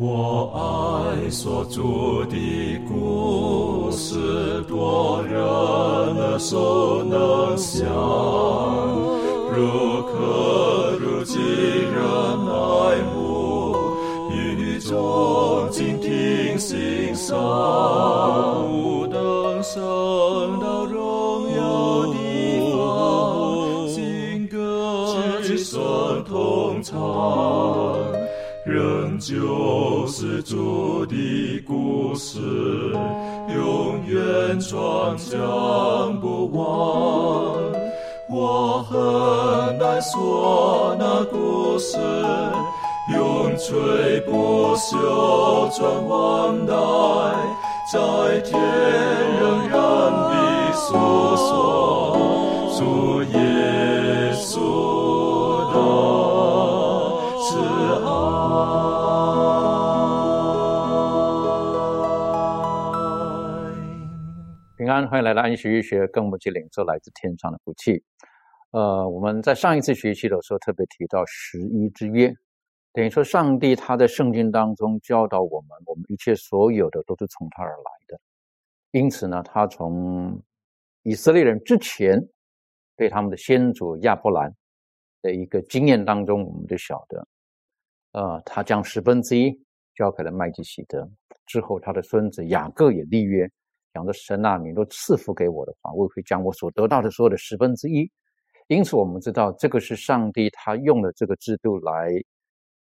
我爱所著的故事，多人耳熟能想，如可如今人爱慕，语中静听心伤，转将不忘。我很难说那故事，永垂不朽传万代，在天仍然的诉说主耶欢迎来到安息医学，更不及领受来自天上的福气。呃，我们在上一次学习的时候特别提到十一之约，等于说上帝他在圣经当中教导我们，我们一切所有的都是从他而来的。因此呢，他从以色列人之前对他们的先祖亚伯兰的一个经验当中，我们就晓得，呃，他将十分之一交给了麦基喜德，之后他的孙子雅各也立约，讲着神啊，你若赐福给我的话，我会将我所得到的所有的十分之一。因此，我们知道这个是上帝他用了这个制度来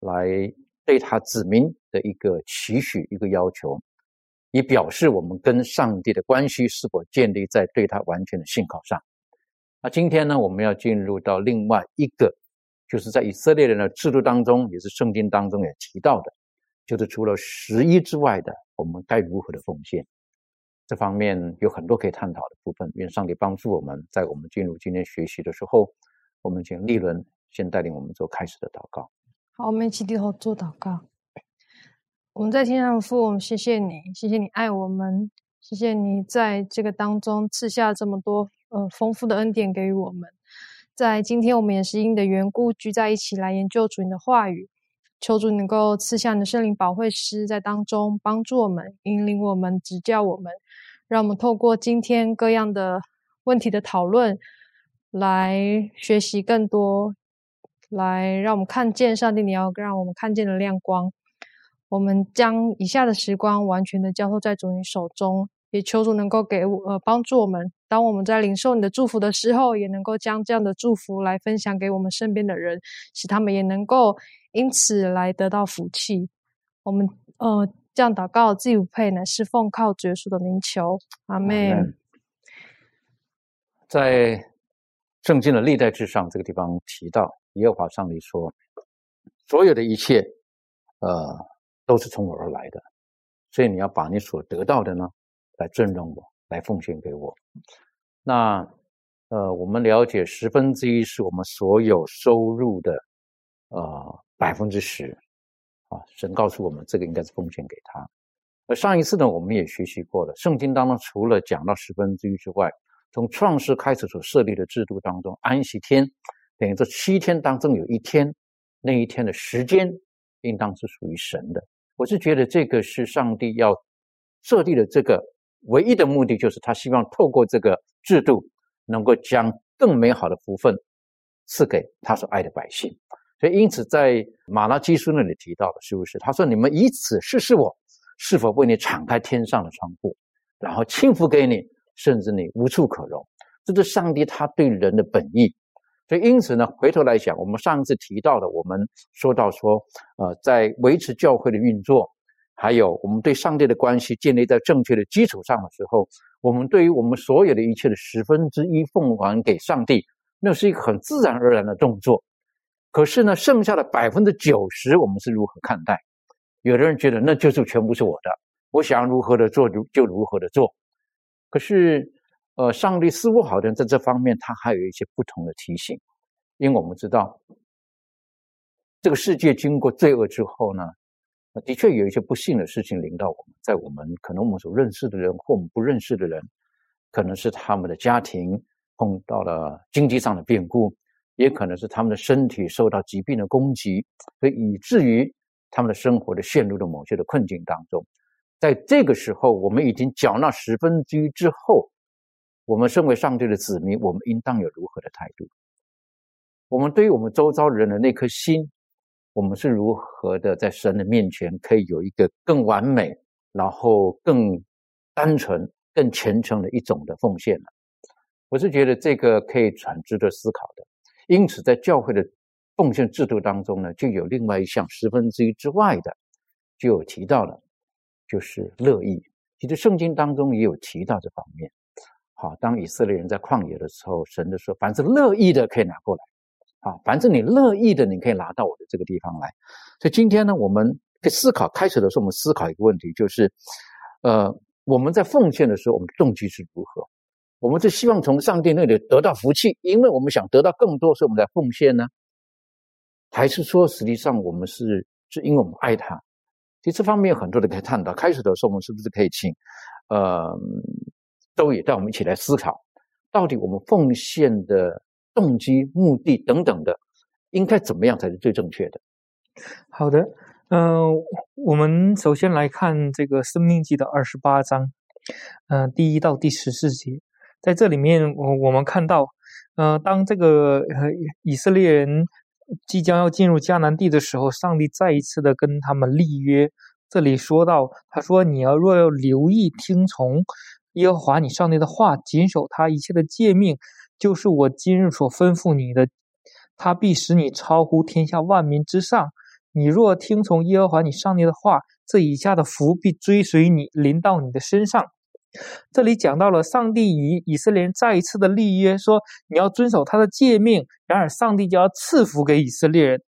来对他子民的一个期许、一个要求，以表示我们跟上帝的关系是否建立在对他完全的信靠上。那今天呢，我们要进入到另外一个，就是在以色列人的制度当中，也是圣经当中也提到的，就是除了十一之外的，我们该如何的奉献。这方面有很多可以探讨的部分，愿上帝帮助我们，在我们进入今天学习的时候，我们请立伦先带领我们做开始的祷告。好，我们一起低头做祷告。我们在天上父，我们谢谢你，谢谢你爱我们，谢谢你在这个当中赐下这么多呃丰富的恩典给予我们。在今天，我们也是因你的缘故聚在一起来研究主你的话语，求主能够赐下你的圣灵保惠师在当中帮助我们，引领我们，指教我们，让我们透过今天各样的问题的讨论，来学习更多，来让我们看见上帝你要让我们看见的亮光。我们将以下的时光完全的交托在主你手中，也求主能够给我呃帮助我们。当我们在领受你的祝福的时候，也能够将这样的祝福来分享给我们身边的人，使他们也能够因此来得到福气。我们呃这样祷告，自己不配，乃是奉靠主耶稣的名求，阿妹。在圣经的历代至上这个地方提到，耶和华上帝说，所有的一切，呃，都是从我而来的，所以你要把你所得到的呢，来尊重我，来奉献给我。那呃，我们了解十分之一是我们所有收入的呃百分之十啊，神告诉我们这个应该是奉献给他。而上一次呢，我们也学习过了，圣经当中除了讲到十分之一之外，从创世开始所设立的制度当中，安息天等于这七天当中有一天，那一天的时间应当是属于神的。我是觉得这个是上帝要设立的这个唯一的目的，就是他希望透过这个制度，能够将更美好的福分赐给他所爱的百姓。所以，因此在马拉基书那里提到的，是不是？他说：“你们以此试试我，是否为你敞开天上的窗户，然后倾福给你，甚至你无处可容。”这是上帝他对人的本意。所以，因此呢，回头来讲，我们上一次提到的，我们说到说，呃，在维持教会的运作，还有我们对上帝的关系建立在正确的基础上的时候，我们对于我们所有的一切的十分之一奉还给上帝，那是一个很自然而然的动作。可是呢，剩下的百分之九十，我们是如何看待？有的人觉得那就是全部是我的，我想如何的做就就如何的做。可是，呃，上帝似乎好像在这方面他还有一些不同的提醒，因为我们知道，这个世界经过罪恶之后呢，的确有一些不幸的事情临到我们，在我们可能我们所认识的人或我们不认识的人，可能是他们的家庭碰到了经济上的变故。也可能是他们的身体受到疾病的攻击，所以以至于他们的生活的陷入了某些的困境当中。在这个时候，我们已经缴纳十分之一之后，我们身为上帝的子民，我们应当有如何的态度？我们对于我们周遭人的那颗心，我们是如何的在神的面前可以有一个更完美，然后更单纯、更虔诚的一种的奉献呢？我是觉得这个可以很值得思考的。因此，在教会的奉献制度当中呢，就有另外一项十分之一之外的，就有提到了。就是乐意，其实圣经当中也有提到这方面。好，当以色列人在旷野的时候，神就说：“凡是乐意的，可以拿过来。啊，凡是你乐意的，你可以拿到我的这个地方来。”所以今天呢，我们可以思考，开始的时候我们思考一个问题，就是，呃，我们在奉献的时候，我们动机是如何？我们是希望从上帝那里得到福气，因为我们想得到更多，所以我们的奉献呢？还是说，实际上我们是是因为我们爱他？其实这方面很多的可以探讨。开始的时候，我们是不是可以请，呃，周也带我们一起来思考，到底我们奉献的动机、目的等等的，应该怎么样才是最正确的？好的，嗯，我们首先来看这个《生命记》的二十八章，嗯，第一到第十四节，在这里面，我我们看到，呃，当这个以色列人。即将要进入迦南地的时候，上帝再一次的跟他们立约。这里说到，他说：“你要若要留意听从耶和华你上帝的话，谨守他一切的诫命，就是我今日所吩咐你的，他必使你超乎天下万民之上。你若听从耶和华你上帝的话，这以下的福必追随你，临到你的身上。”这里讲到了上帝与以色列人再一次的立约，说你要遵守他的诫命，然而上帝就要赐福给以色列人。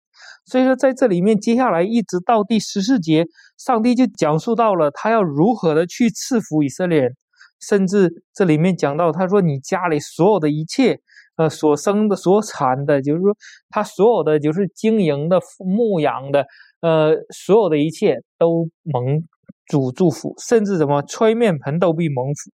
所以说，在这里面，接下来一直到第十四节，上帝就讲述到了他要如何的去赐福以色列人，甚至这里面讲到，他说你家里所有的一切，呃，所生的、所产的，就是说他所有的就是经营的、牧养的，呃，所有的一切都蒙。主祝福，甚至什么吹面盆都必蒙福，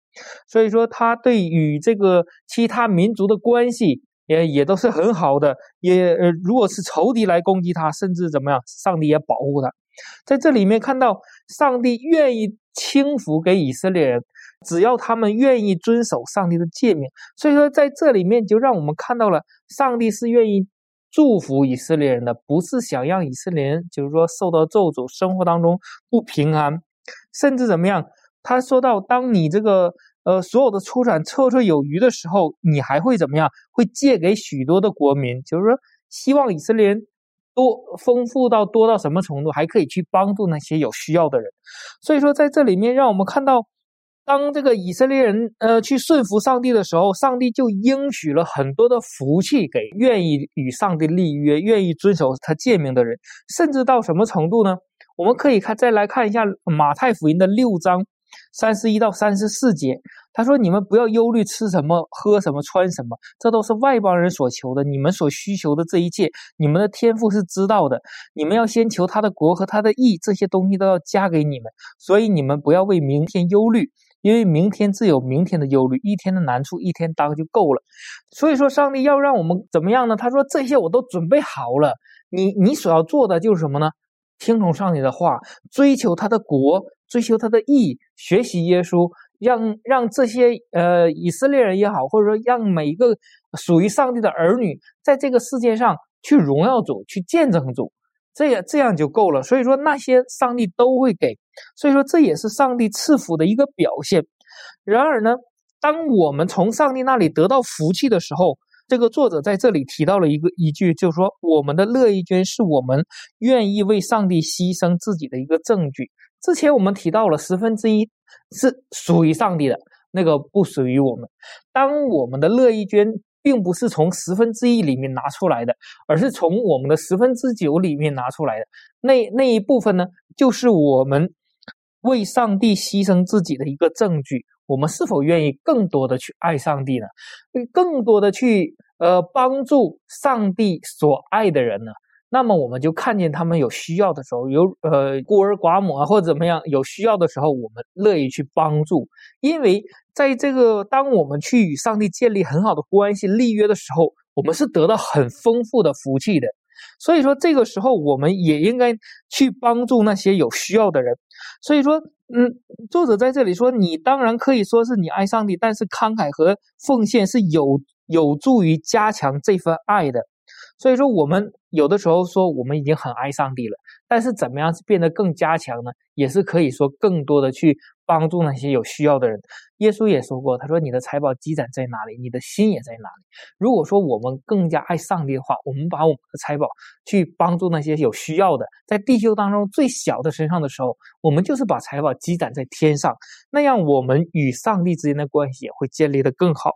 所以说他对与这个其他民族的关系也也都是很好的。也呃，如果是仇敌来攻击他，甚至怎么样，上帝也保护他。在这里面看到上帝愿意轻福给以色列人，只要他们愿意遵守上帝的诫命。所以说在这里面就让我们看到了上帝是愿意祝福以色列人的，不是想让以色列人就是说受到咒诅，生活当中不平安。甚至怎么样？他说到，当你这个呃所有的出产绰绰有余的时候，你还会怎么样？会借给许多的国民，就是说，希望以色列人多丰富到多到什么程度，还可以去帮助那些有需要的人。所以说，在这里面，让我们看到，当这个以色列人呃去顺服上帝的时候，上帝就应许了很多的福气给愿意与上帝立约、愿意遵守他诫命的人，甚至到什么程度呢？我们可以看，再来看一下马太福音的六章三十一到三十四节。他说：“你们不要忧虑吃什么、喝什么、穿什么，这都是外邦人所求的。你们所需求的这一切，你们的天赋是知道的。你们要先求他的国和他的义，这些东西都要加给你们。所以你们不要为明天忧虑，因为明天自有明天的忧虑，一天的难处一天当就够了。所以说，上帝要让我们怎么样呢？他说：这些我都准备好了。你你所要做的就是什么呢？”听从上帝的话，追求他的国，追求他的义，学习耶稣，让让这些呃以色列人也好，或者说让每一个属于上帝的儿女，在这个世界上去荣耀主，去见证主，这样这样就够了。所以说那些上帝都会给，所以说这也是上帝赐福的一个表现。然而呢，当我们从上帝那里得到福气的时候，这个作者在这里提到了一个一句，就是说，我们的乐意捐是我们愿意为上帝牺牲自己的一个证据。之前我们提到了十分之一是属于上帝的，那个不属于我们。当我们的乐意捐并不是从十分之一里面拿出来的，而是从我们的十分之九里面拿出来的，那那一部分呢，就是我们为上帝牺牲自己的一个证据。我们是否愿意更多的去爱上帝呢？更多的去呃帮助上帝所爱的人呢？那么我们就看见他们有需要的时候，有呃孤儿寡母啊或者怎么样有需要的时候，我们乐意去帮助。因为在这个当我们去与上帝建立很好的关系、立约的时候，我们是得到很丰富的福气的。所以说这个时候我们也应该去帮助那些有需要的人。所以说，嗯，作者在这里说，你当然可以说是你爱上帝，但是慷慨和奉献是有有助于加强这份爱的。所以说，我们有的时候说我们已经很爱上帝了，但是怎么样变得更加强呢？也是可以说更多的去帮助那些有需要的人。耶稣也说过，他说：“你的财宝积攒在哪里，你的心也在哪里。”如果说我们更加爱上帝的话，我们把我们的财宝去帮助那些有需要的，在地球当中最小的身上的时候，我们就是把财宝积攒在天上，那样我们与上帝之间的关系也会建立的更好。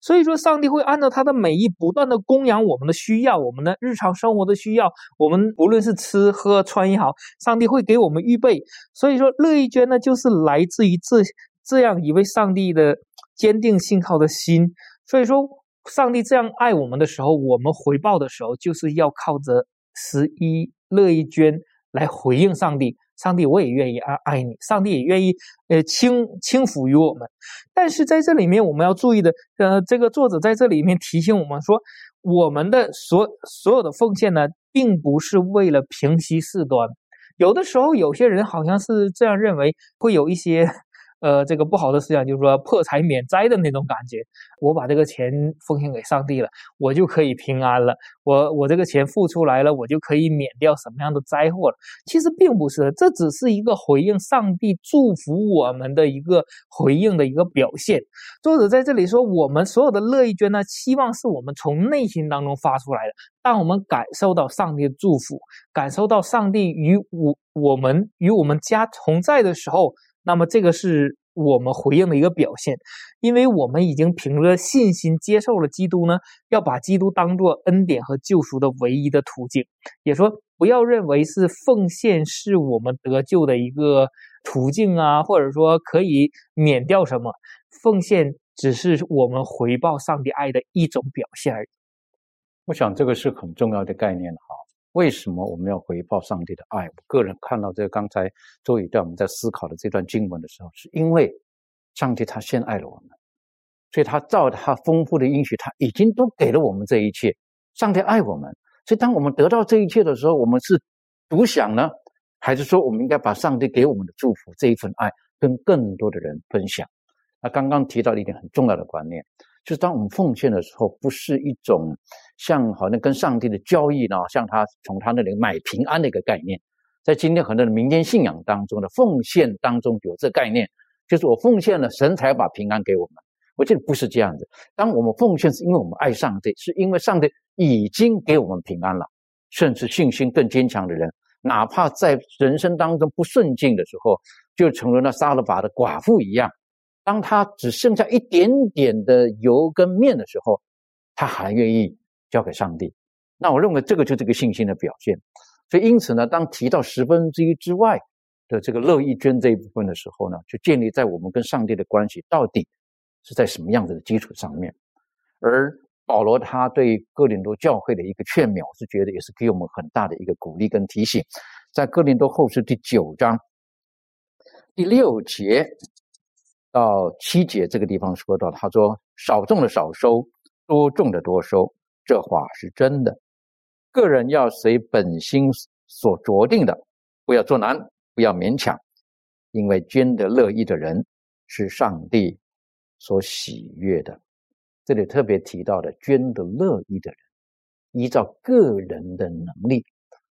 所以说，上帝会按照他的美意，不断的供养我们的需要，我们的日常生活的需要。我们不论是吃喝穿也好，上帝会给我们预备。所以说，乐意捐呢，就是来自于这这样一位上帝的坚定信靠的心。所以说，上帝这样爱我们的时候，我们回报的时候，就是要靠着十一乐意捐来回应上帝。上帝，我也愿意爱爱你。上帝也愿意，呃，轻轻抚于我们。但是在这里面，我们要注意的，呃，这个作者在这里面提醒我们说，我们的所所有的奉献呢，并不是为了平息事端。有的时候，有些人好像是这样认为，会有一些。呃，这个不好的思想就是说破财免灾的那种感觉。我把这个钱奉献给上帝了，我就可以平安了。我我这个钱付出来了，我就可以免掉什么样的灾祸了？其实并不是，这只是一个回应上帝祝福我们的一个回应的一个表现。作者在这里说，我们所有的乐意捐呢，希望是我们从内心当中发出来的。当我们感受到上帝的祝福，感受到上帝与我我们与我们家同在的时候。那么这个是我们回应的一个表现，因为我们已经凭着信心接受了基督呢，要把基督当做恩典和救赎的唯一的途径。也说不要认为是奉献是我们得救的一个途径啊，或者说可以免掉什么，奉献只是我们回报上帝爱的一种表现而已。我想这个是很重要的概念哈。为什么我们要回报上帝的爱？我个人看到这个刚才周宇在我们在思考的这段经文的时候，是因为上帝他先爱了我们，所以他照他丰富的应许，他已经都给了我们这一切。上帝爱我们，所以当我们得到这一切的时候，我们是独享呢，还是说我们应该把上帝给我们的祝福这一份爱跟更多的人分享？那刚刚提到了一点很重要的观念。就是当我们奉献的时候，不是一种像好像跟上帝的交易呢，像他从他那里买平安的一个概念。在今天很多的民间信仰当中的奉献当中有这概念，就是我奉献了，神才把平安给我们。我觉得不是这样子。当我们奉献是因为我们爱上帝，是因为上帝已经给我们平安了，甚至信心更坚强的人，哪怕在人生当中不顺境的时候，就成了那杀了法的寡妇一样。当他只剩下一点点的油跟面的时候，他还愿意交给上帝。那我认为这个就是这个信心的表现。所以因此呢，当提到十分之一之外的这个乐意捐这一部分的时候呢，就建立在我们跟上帝的关系到底是在什么样子的基础上面。而保罗他对哥林多教会的一个劝勉，我是觉得也是给我们很大的一个鼓励跟提醒。在哥林多后书第九章第六节。到七节这个地方说到，他说：“少种的少收，多种的多收。”这话是真的。个人要随本心所着定的，不要做难，不要勉强，因为捐得乐意的人是上帝所喜悦的。这里特别提到的捐得乐意的人，依照个人的能力，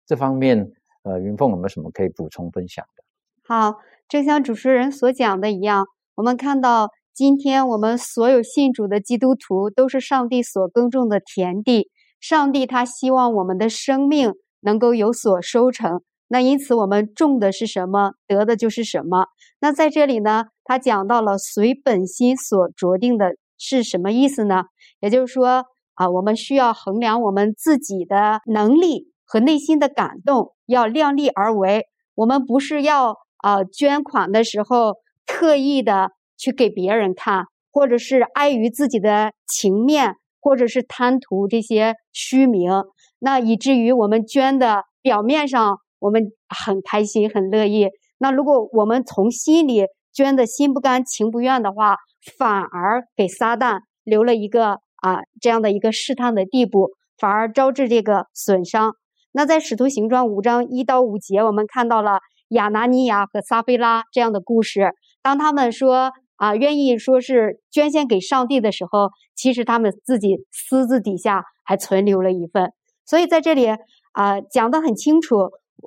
这方面，呃，云凤有没有什么可以补充分享的？好，正像主持人所讲的一样。我们看到，今天我们所有信主的基督徒都是上帝所耕种的田地。上帝他希望我们的生命能够有所收成。那因此，我们种的是什么，得的就是什么。那在这里呢，他讲到了随本心所着定的是什么意思呢？也就是说啊，我们需要衡量我们自己的能力和内心的感动，要量力而为。我们不是要啊捐款的时候。特意的去给别人看，或者是碍于自己的情面，或者是贪图这些虚名，那以至于我们捐的表面上我们很开心很乐意，那如果我们从心里捐的心不甘情不愿的话，反而给撒旦留了一个啊这样的一个试探的地步。反而招致这个损伤。那在使徒行传五章一到五节，我们看到了亚拿尼亚和撒菲拉这样的故事。当他们说啊愿意说是捐献给上帝的时候，其实他们自己私自底下还存留了一份。所以在这里啊讲得很清楚，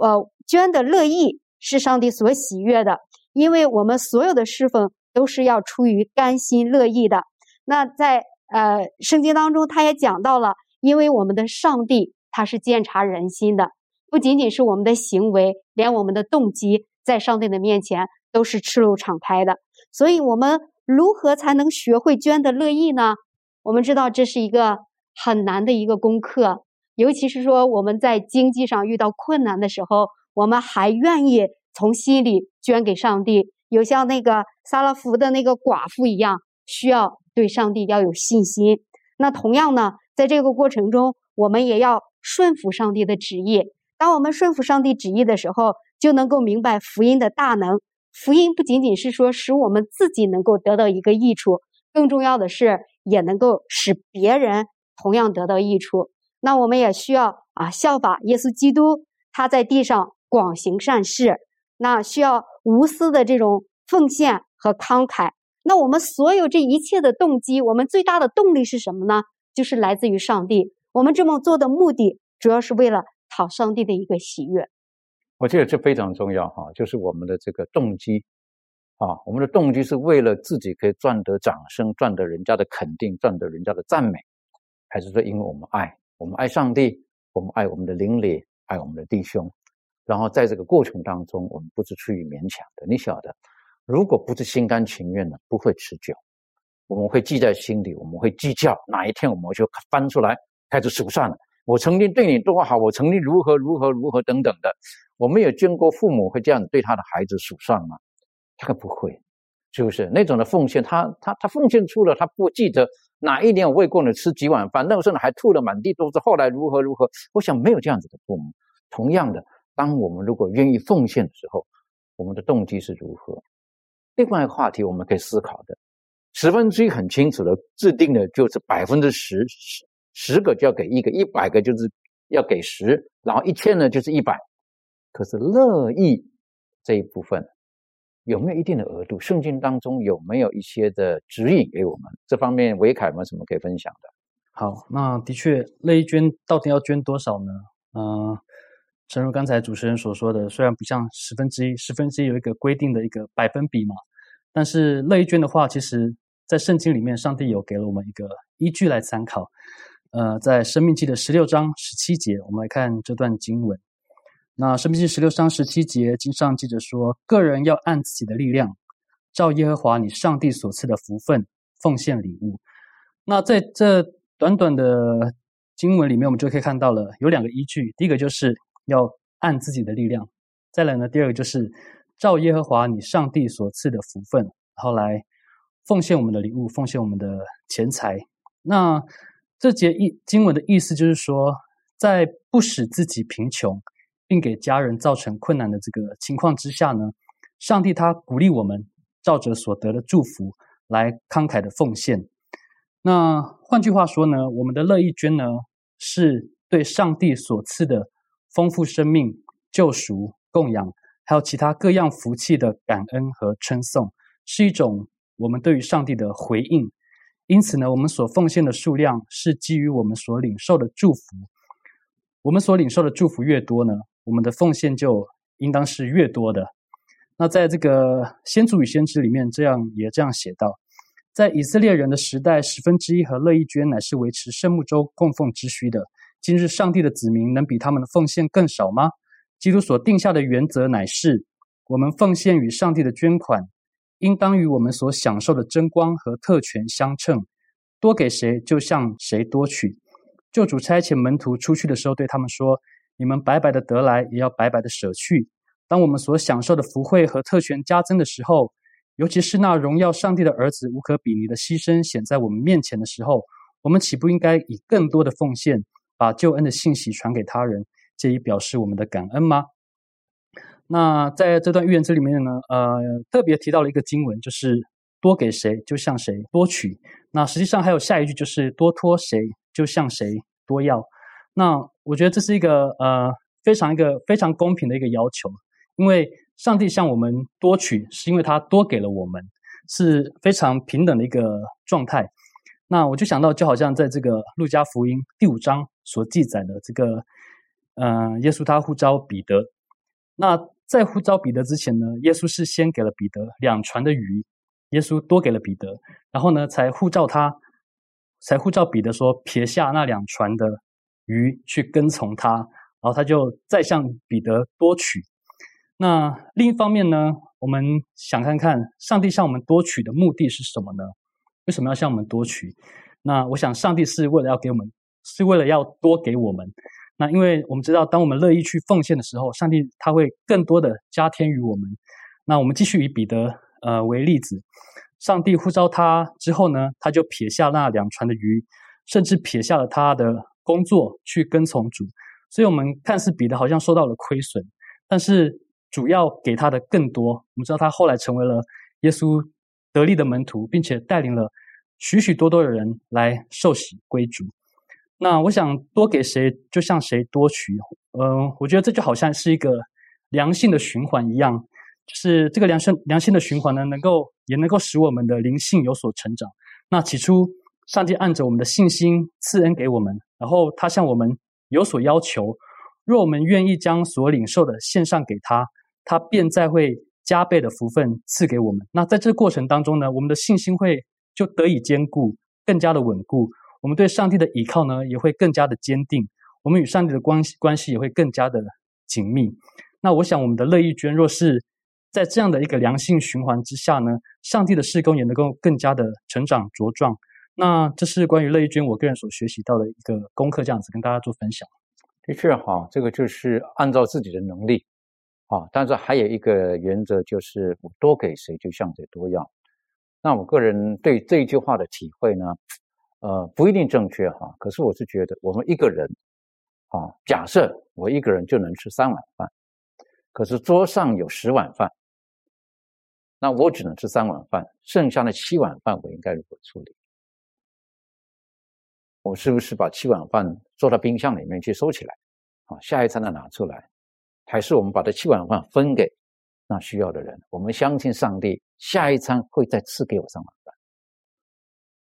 呃，捐的乐意是上帝所喜悦的，因为我们所有的侍奉都是要出于甘心乐意的。那在呃圣经当中，他也讲到了，因为我们的上帝他是鉴察人心的，不仅仅是我们的行为，连我们的动机在上帝的面前都是赤露敞开的。所以，我们如何才能学会捐的乐意呢？我们知道这是一个很难的一个功课，尤其是说我们在经济上遇到困难的时候，我们还愿意从心里捐给上帝，有像那个撒拉福的那个寡妇一样，需要。对上帝要有信心。那同样呢，在这个过程中，我们也要顺服上帝的旨意。当我们顺服上帝旨意的时候，就能够明白福音的大能。福音不仅仅是说使我们自己能够得到一个益处，更重要的是也能够使别人同样得到益处。那我们也需要啊效法耶稣基督，他在地上广行善事，那需要无私的这种奉献和慷慨。那我们所有这一切的动机，我们最大的动力是什么呢？就是来自于上帝。我们这么做的目的，主要是为了讨上帝的一个喜悦。我觉得这非常重要哈，就是我们的这个动机啊，我们的动机是为了自己可以赚得掌声、赚得人家的肯定、赚得人家的赞美，还是说因为我们爱，我们爱上帝，我们爱我们的邻里，爱我们的弟兄，然后在这个过程当中，我们不是出于勉强的，你晓得。如果不是心甘情愿的，不会持久。我们会记在心里，我们会计较。哪一天我们就翻出来开始数算了。我曾经对你多好，我曾经如何如何如何等等的。我们有见过父母会这样对他的孩子数算吗？他可不会，是不是？那种的奉献，他他他奉献出了，他不记得哪一年我喂过你吃几碗饭，那个时候还吐的满地都是。后来如何如何？我想没有这样子的父母。同样的，当我们如果愿意奉献的时候，我们的动机是如何？另外一个话题，我们可以思考的十分之一很清楚的制定的就是百分之十十十个就要给一个，一百个就是要给十，然后一千呢就是一百。可是乐意这一部分有没有一定的额度？圣经当中有没有一些的指引给我们？这方面维凯有没有什么可以分享的？好，那的确乐意捐到底要捐多少呢？嗯。正如刚才主持人所说的，虽然不像十分之一，十分之一有一个规定的一个百分比嘛，但是乐意捐的话，其实在圣经里面，上帝有给了我们一个依据来参考。呃，在生命记的十六章十七节，我们来看这段经文。那生命记十六章十七节，经上记着说，个人要按自己的力量，照耶和华你上帝所赐的福分奉献礼物。那在这短短的经文里面，我们就可以看到了有两个依据，第一个就是。要按自己的力量，再来呢？第二个就是照耶和华你上帝所赐的福分，然后来奉献我们的礼物，奉献我们的钱财。那这节意经文的意思就是说，在不使自己贫穷，并给家人造成困难的这个情况之下呢，上帝他鼓励我们照着所得的祝福来慷慨的奉献。那换句话说呢，我们的乐意捐呢，是对上帝所赐的。丰富生命、救赎、供养，还有其他各样福气的感恩和称颂，是一种我们对于上帝的回应。因此呢，我们所奉献的数量是基于我们所领受的祝福。我们所领受的祝福越多呢，我们的奉献就应当是越多的。那在这个《先祖与先知》里面，这样也这样写道：在以色列人的时代，十分之一和乐意捐乃是维持圣木周供奉之需的。今日上帝的子民能比他们的奉献更少吗？基督所定下的原则乃是：我们奉献与上帝的捐款，应当与我们所享受的争光和特权相称。多给谁，就向谁多取。救主差遣门徒出去的时候，对他们说：“你们白白的得来，也要白白的舍去。”当我们所享受的福惠和特权加增的时候，尤其是那荣耀上帝的儿子无可比拟的牺牲显在我们面前的时候，我们岂不应该以更多的奉献？把救恩的信息传给他人，借以表示我们的感恩吗？那在这段预言之里面呢，呃，特别提到了一个经文，就是多给谁，就向谁多取。那实际上还有下一句，就是多托谁，就向谁多要。那我觉得这是一个呃非常一个非常公平的一个要求，因为上帝向我们多取，是因为他多给了我们，是非常平等的一个状态。那我就想到，就好像在这个路加福音第五章所记载的这个，呃，耶稣他呼召彼得。那在呼召彼得之前呢，耶稣是先给了彼得两船的鱼，耶稣多给了彼得，然后呢才呼召他，才呼召彼得说撇下那两船的鱼去跟从他，然后他就再向彼得多取。那另一方面呢，我们想看看上帝向我们多取的目的是什么呢？为什么要向我们多取？那我想上帝是为了要给我们，是为了要多给我们。那因为我们知道，当我们乐意去奉献的时候，上帝他会更多的加添于我们。那我们继续以彼得呃为例子，上帝呼召他之后呢，他就撇下那两船的鱼，甚至撇下了他的工作去跟从主。所以，我们看似彼得好像受到了亏损，但是主要给他的更多。我们知道他后来成为了耶稣得力的门徒，并且带领了许许多多的人来受洗归主。那我想多给谁，就向谁多取。嗯，我觉得这就好像是一个良性的循环一样，就是这个良性良性的循环呢，能够也能够使我们的灵性有所成长。那起初，上帝按着我们的信心赐恩给我们，然后他向我们有所要求，若我们愿意将所领受的献上给他，他便再会加倍的福分赐给我们。那在这过程当中呢，我们的信心会就得以坚固，更加的稳固。我们对上帝的依靠呢，也会更加的坚定；我们与上帝的关系关系也会更加的紧密。那我想，我们的乐意捐，若是在这样的一个良性循环之下呢，上帝的事工也能够更加的成长茁壮。那这是关于乐意君我个人所学习到的一个功课，这样子跟大家做分享。的确，哈，这个就是按照自己的能力，啊，但是还有一个原则，就是我多给谁，就向谁多要。那我个人对这一句话的体会呢？呃，不一定正确哈，可是我是觉得，我们一个人，啊，假设我一个人就能吃三碗饭，可是桌上有十碗饭，那我只能吃三碗饭，剩下的七碗饭我应该如何处理？我是不是把七碗饭做到冰箱里面去收起来，啊，下一餐再拿出来？还是我们把这七碗饭分给那需要的人？我们相信上帝下一餐会再赐给我三碗饭，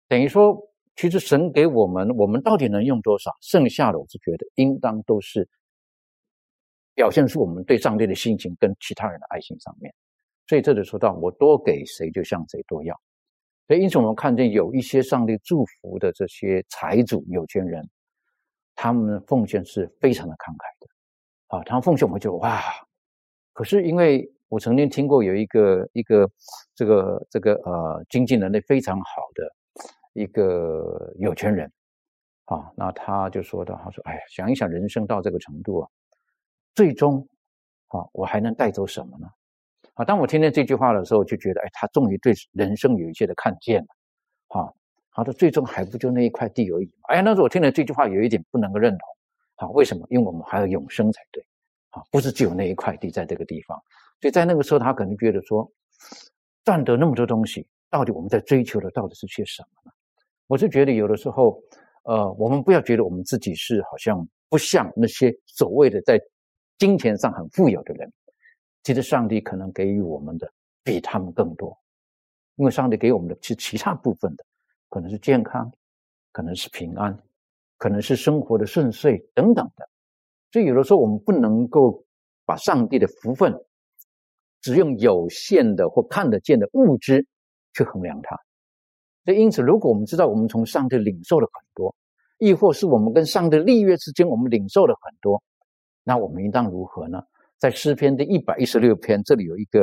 等于说。其实神给我们，我们到底能用多少？剩下的，我是觉得应当都是表现出我们对上帝的心情跟其他人的爱心上面。所以这就说到，我多给谁，就向谁多要。所以因此，我们看见有一些上帝祝福的这些财主、有钱人，他们奉献是非常的慷慨的。啊，他们奉献，我们就哇！可是因为我曾经听过有一个一个这个这个呃经济能力非常好的。一个有钱人，啊，那他就说的，他说：“哎呀，想一想，人生到这个程度啊，最终，啊，我还能带走什么呢？”啊，当我听见这句话的时候，就觉得，哎，他终于对人生有一些的看见了，啊，他说：“最终还不就那一块地而已。”哎呀，那时候我听了这句话，有一点不能够认同，啊，为什么？因为我们还要永生才对，啊，不是只有那一块地在这个地方。所以在那个时候，他可能觉得说，赚得那么多东西，到底我们在追求的到底是些什么呢？我是觉得有的时候，呃，我们不要觉得我们自己是好像不像那些所谓的在金钱上很富有的人，其实上帝可能给予我们的比他们更多，因为上帝给我们的是其他部分的，可能是健康，可能是平安，可能是生活的顺遂等等的，所以有的时候我们不能够把上帝的福分只用有限的或看得见的物质去衡量它。所以，因此，如果我们知道我们从上帝领受了很多，亦或是我们跟上帝立约之间，我们领受了很多，那我们应当如何呢？在诗篇的一百一十六篇，这里有一个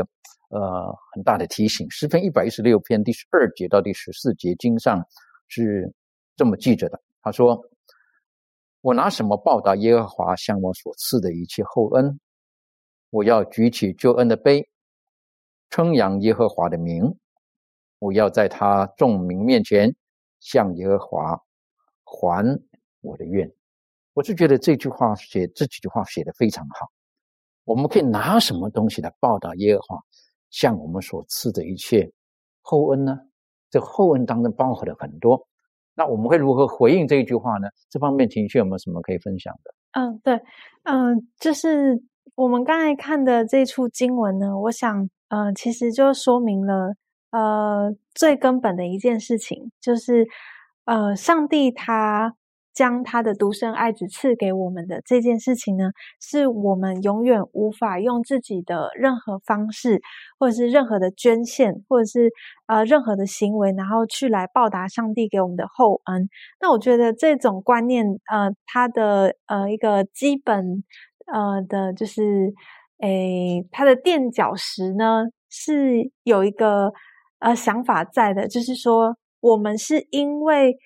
呃很大的提醒。诗篇一百一十六篇第十二节到第十四节经上是这么记着的：他说：“我拿什么报答耶和华向我所赐的一切厚恩？我要举起救恩的杯，称扬耶和华的名。”我要在他众民面前向耶和华还我的愿。我是觉得这句话写这几句话写的非常好。我们可以拿什么东西来报答耶和华向我们所赐的一切厚恩呢？这厚恩当中包含了很多。那我们会如何回应这一句话呢？这方面情绪有没有什么可以分享的？嗯，对，嗯，就是我们刚才看的这处经文呢，我想，呃，其实就说明了，呃，最根本的一件事情，就是，呃，上帝他。将他的独生爱子赐给我们的这件事情呢，是我们永远无法用自己的任何方式，或者是任何的捐献，或者是呃任何的行为，然后去来报答上帝给我们的厚恩。那我觉得这种观念，呃，它的呃一个基本呃的，就是诶，它的垫脚石呢，是有一个呃想法在的，就是说我们是因为。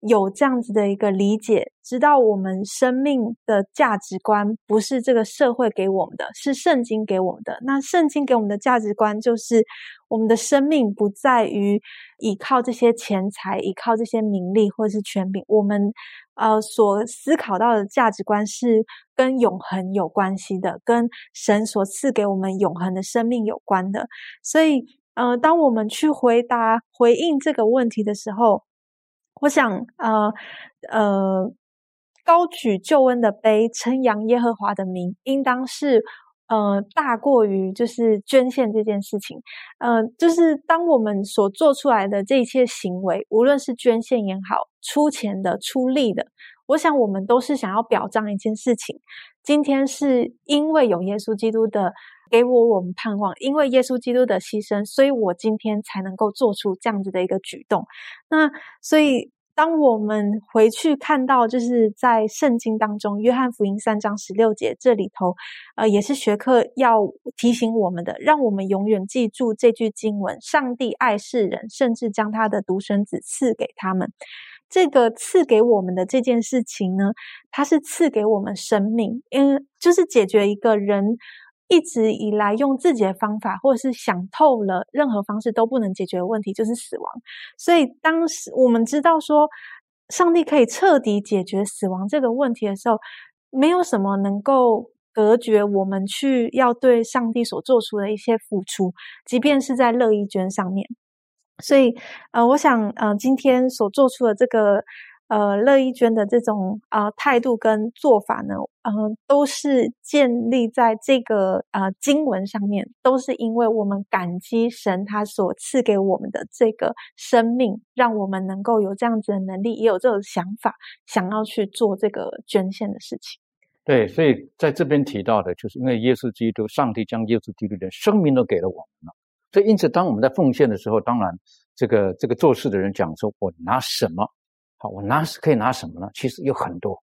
有这样子的一个理解，知道我们生命的价值观不是这个社会给我们的，是圣经给我们的。那圣经给我们的价值观就是，我们的生命不在于依靠这些钱财，依靠这些名利或者是权柄。我们呃所思考到的价值观是跟永恒有关系的，跟神所赐给我们永恒的生命有关的。所以，呃，当我们去回答回应这个问题的时候，我想，呃，呃，高举救恩的杯，称扬耶和华的名，应当是，呃，大过于就是捐献这件事情。呃，就是当我们所做出来的这一切行为，无论是捐献也好，出钱的、出力的，我想我们都是想要表彰一件事情。今天是因为有耶稣基督的。给我我们盼望，因为耶稣基督的牺牲，所以我今天才能够做出这样子的一个举动。那所以，当我们回去看到，就是在圣经当中，约翰福音三章十六节这里头，呃，也是学课要提醒我们的，让我们永远记住这句经文：上帝爱世人，甚至将他的独生子赐给他们。这个赐给我们的这件事情呢，它是赐给我们生命，因为就是解决一个人。一直以来用自己的方法，或者是想透了任何方式都不能解决的问题，就是死亡。所以当时我们知道说，上帝可以彻底解决死亡这个问题的时候，没有什么能够隔绝我们去要对上帝所做出的一些付出，即便是在乐意捐上面。所以，呃，我想，呃，今天所做出的这个。呃，乐意捐的这种啊态度跟做法呢，呃，都是建立在这个呃经文上面，都是因为我们感激神他所赐给我们的这个生命，让我们能够有这样子的能力，也有这种想法，想要去做这个捐献的事情。对，所以在这边提到的，就是因为耶稣基督，上帝将耶稣基督的生命都给了我们了，所以因此，当我们在奉献的时候，当然这个这个做事的人讲说，我拿什么？我拿可以拿什么呢？其实有很多，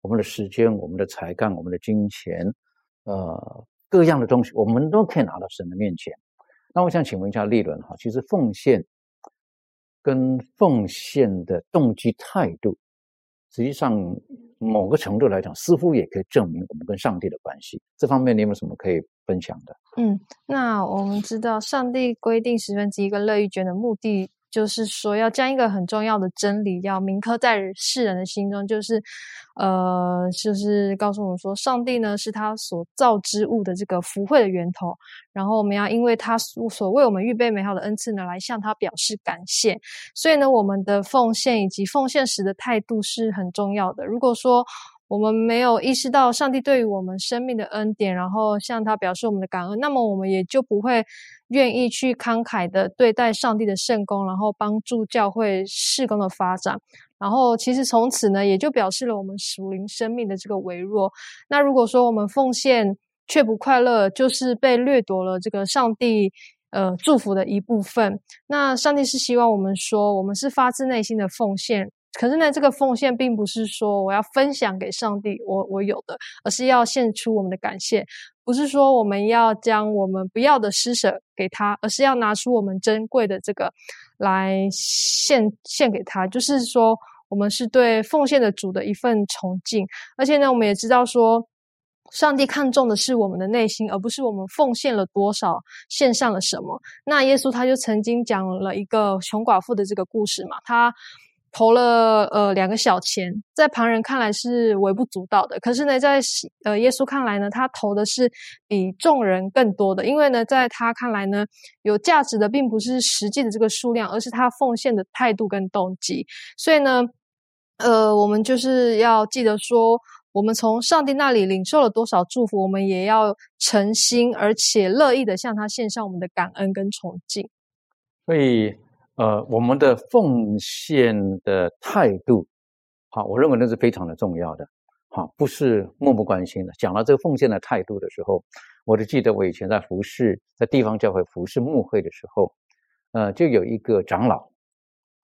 我们的时间、我们的才干、我们的金钱，呃，各样的东西，我们都可以拿到神的面前。那我想请问一下利伦哈，其实奉献跟奉献的动机态度，实际上某个程度来讲，似乎也可以证明我们跟上帝的关系。这方面你有没有什么可以分享的？嗯，那我们知道，上帝规定十分之一个乐意捐的目的。就是说，要将一个很重要的真理要铭刻在世人的心中，就是，呃，就是告诉我们说，上帝呢是他所造之物的这个福慧的源头，然后我们要因为他所为我们预备美好的恩赐呢，来向他表示感谢。所以呢，我们的奉献以及奉献时的态度是很重要的。如果说，我们没有意识到上帝对于我们生命的恩典，然后向他表示我们的感恩，那么我们也就不会愿意去慷慨的对待上帝的圣功，然后帮助教会事工的发展。然后其实从此呢，也就表示了我们属灵生命的这个微弱。那如果说我们奉献却不快乐，就是被掠夺了这个上帝呃祝福的一部分。那上帝是希望我们说，我们是发自内心的奉献。可是呢，这个奉献并不是说我要分享给上帝，我我有的，而是要献出我们的感谢。不是说我们要将我们不要的施舍给他，而是要拿出我们珍贵的这个来献献给他。就是说，我们是对奉献的主的一份崇敬。而且呢，我们也知道说，上帝看重的是我们的内心，而不是我们奉献了多少，献上了什么。那耶稣他就曾经讲了一个穷寡妇的这个故事嘛，他。投了呃两个小钱，在旁人看来是微不足道的，可是呢，在呃耶稣看来呢，他投的是比众人更多的，因为呢，在他看来呢，有价值的并不是实际的这个数量，而是他奉献的态度跟动机。所以呢，呃，我们就是要记得说，我们从上帝那里领受了多少祝福，我们也要诚心而且乐意的向他献上我们的感恩跟崇敬。所以。呃，我们的奉献的态度，好，我认为那是非常的重要的，好，不是漠不关心的。讲到这个奉献的态度的时候，我就记得我以前在服侍，在地方教会服侍牧会的时候，呃，就有一个长老，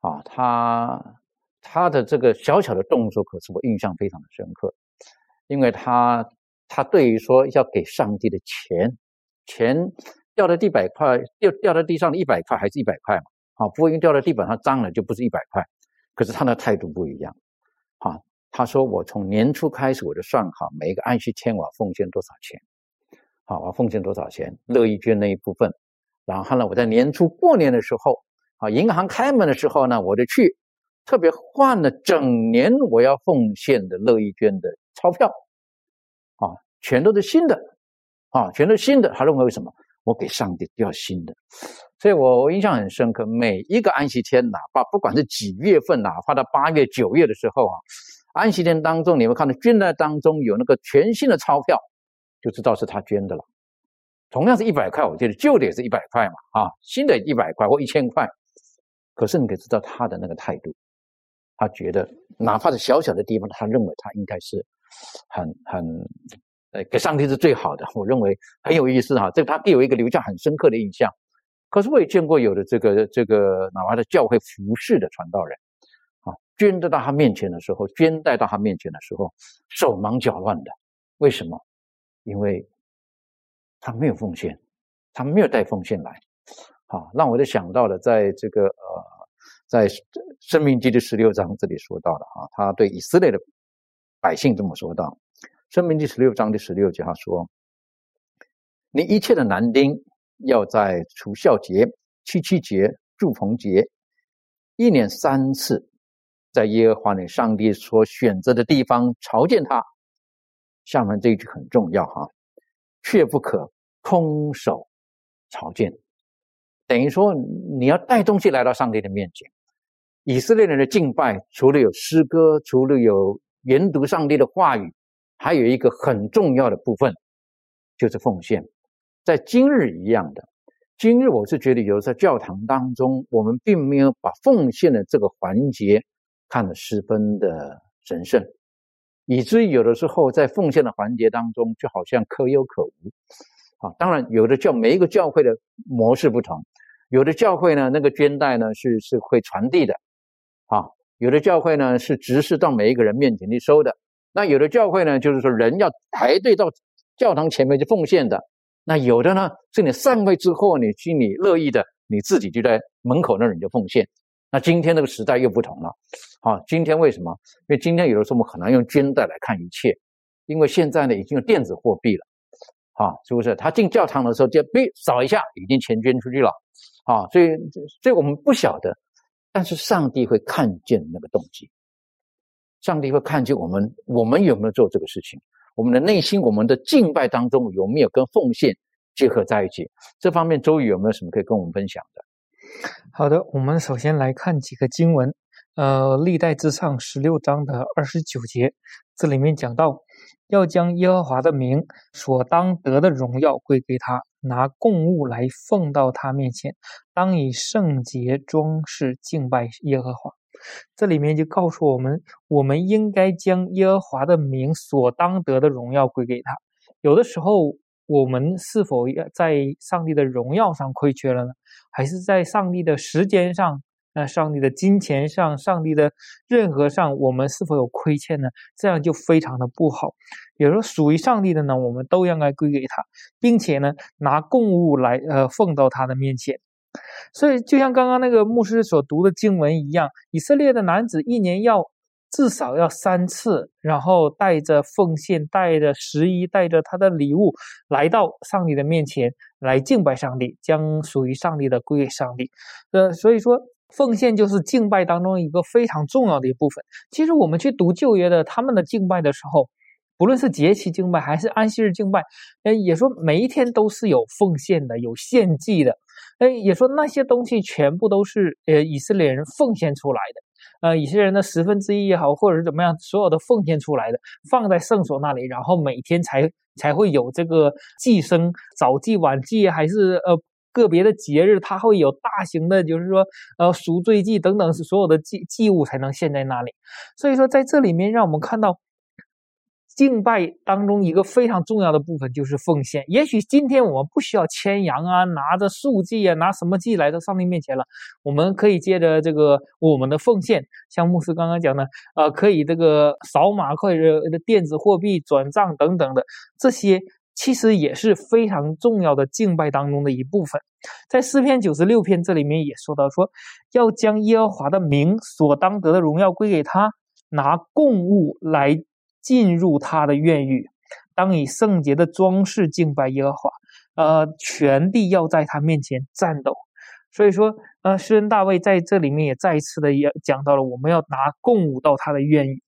啊，他他的这个小小的动作，可是我印象非常的深刻，因为他他对于说要给上帝的钱，钱掉在地百块，掉掉在地上的一百块还是一百块嘛。啊，不会因掉在地板上脏了就不是一百块，可是他的态度不一样。啊，他说我从年初开始我就算好每一个安息天我奉献多少钱，好，我要奉献多少钱，乐意捐那一部分。然后呢，我在年初过年的时候，啊，银行开门的时候呢，我就去特别换了整年我要奉献的乐意捐的钞票，啊，全都是新的，啊，全都是新的。他认为为什么？我给上帝掉新的。所以我我印象很深刻，每一个安息天，哪怕不管是几月份，哪怕到八月、九月的时候啊，安息天当中，你会看到捐的当中有那个全新的钞票，就知道是他捐的了。同样是一百块，我记得旧的也是一百块嘛，啊，新的一百块或一千块，可是你可以知道他的那个态度，他觉得哪怕是小小的地方，他认为他应该是很很，呃，给上帝是最好的。我认为很有意思哈，这他给我一个留下很深刻的印象。可是我也见过有的这个这个哪怕是教会服侍的传道人，啊，捐得到他面前的时候，捐带到他面前的时候，手忙脚乱的。为什么？因为他没有奉献，他没有带奉献来。啊，让我就想到了，在这个呃，在生命记第十六章这里说到了啊，他对以色列的百姓这么说道：生命记十六章第十六节，他说：“你一切的男丁。”要在除孝节、七七节、祝棚节，一年三次，在耶和华你上帝所选择的地方朝见他。下面这一句很重要哈，却不可空手朝见。等于说你要带东西来到上帝的面前。以色列人的敬拜，除了有诗歌，除了有研读上帝的话语，还有一个很重要的部分，就是奉献。在今日一样的，今日我是觉得有在教堂当中，我们并没有把奉献的这个环节看得十分的神圣，以至于有的时候在奉献的环节当中，就好像可有可无。啊，当然有的教每一个教会的模式不同，有的教会呢那个捐袋呢是是会传递的，啊，有的教会呢是直视到每一个人面前去收的，那有的教会呢就是说人要排队到教堂前面去奉献的。那有的呢，是你上位之后，你心里乐意的，你自己就在门口那儿你就奉献。那今天这个时代又不同了，啊，今天为什么？因为今天有的时候我们很难用捐袋来看一切，因为现在呢已经有电子货币了，啊，是不是？他进教堂的时候就哔扫一下，已经钱捐出去了，啊，所以所以我们不晓得，但是上帝会看见那个动机，上帝会看见我们我们有没有做这个事情。我们的内心，我们的敬拜当中有没有跟奉献结合在一起？这方面，周宇有没有什么可以跟我们分享的？好的，我们首先来看几个经文。呃，历代之上十六章的二十九节，这里面讲到，要将耶和华的名所当得的荣耀归给他，拿供物来奉到他面前，当以圣洁装饰敬拜耶和华。这里面就告诉我们，我们应该将耶和华的名所当得的荣耀归给他。有的时候，我们是否要在上帝的荣耀上亏缺了呢？还是在上帝的时间上、那上帝的金钱上、上帝的任何上，我们是否有亏欠呢？这样就非常的不好。有时候属于上帝的呢，我们都应该归给他，并且呢，拿供物来呃奉到他的面前。所以，就像刚刚那个牧师所读的经文一样，以色列的男子一年要至少要三次，然后带着奉献、带着十一、带着他的礼物来到上帝的面前来敬拜上帝，将属于上帝的归给上帝。呃，所以说奉献就是敬拜当中一个非常重要的一部分。其实我们去读旧约的他们的敬拜的时候，不论是节期敬拜还是安息日敬拜，呃，也说每一天都是有奉献的，有献祭的。哎，也说那些东西全部都是呃以色列人奉献出来的，呃，以色列人的十分之一也好，或者是怎么样，所有的奉献出来的，放在圣所那里，然后每天才才会有这个祭生，早祭晚祭，还是呃。个别的节日，它会有大型的，就是说，呃，赎罪祭等等，是所有的祭祭物才能献在那里。所以说，在这里面，让我们看到敬拜当中一个非常重要的部分就是奉献。也许今天我们不需要牵羊啊，拿着素祭啊，拿什么祭来到上帝面前了，我们可以借着这个我们的奉献，像牧师刚刚讲的，呃，可以这个扫码或者电子货币转账等等的这些。其实也是非常重要的敬拜当中的一部分，在诗篇九十六篇这里面也说到说，要将耶和华的名所当得的荣耀归给他，拿供物来进入他的院宇，当以圣洁的装饰敬拜耶和华，呃，全地要在他面前颤抖。所以说，呃，诗人大卫在这里面也再一次的也讲到了，我们要拿供物到他的院宇。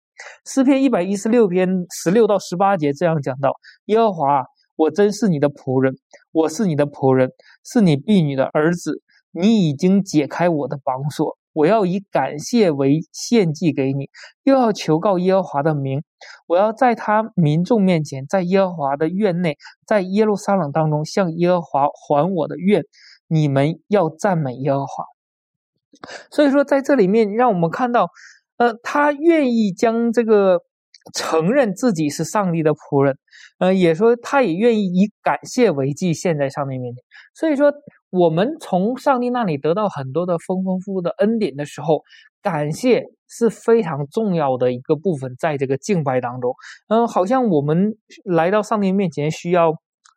诗篇一百一十六篇十六到十八节这样讲到，耶和华。我真是你的仆人，我是你的仆人，是你婢女的儿子。你已经解开我的绑锁，我要以感谢为献祭给你，又要求告耶和华的名。我要在他民众面前，在耶和华的院内，在耶路撒冷当中向耶和华还我的愿。你们要赞美耶和华。所以说，在这里面，让我们看到，呃，他愿意将这个。承认自己是上帝的仆人，呃，也说他也愿意以感谢为祭献在上帝面前。所以说，我们从上帝那里得到很多的丰丰富富的恩典的时候，感谢是非常重要的一个部分，在这个敬拜当中。嗯，好像我们来到上帝面前需要。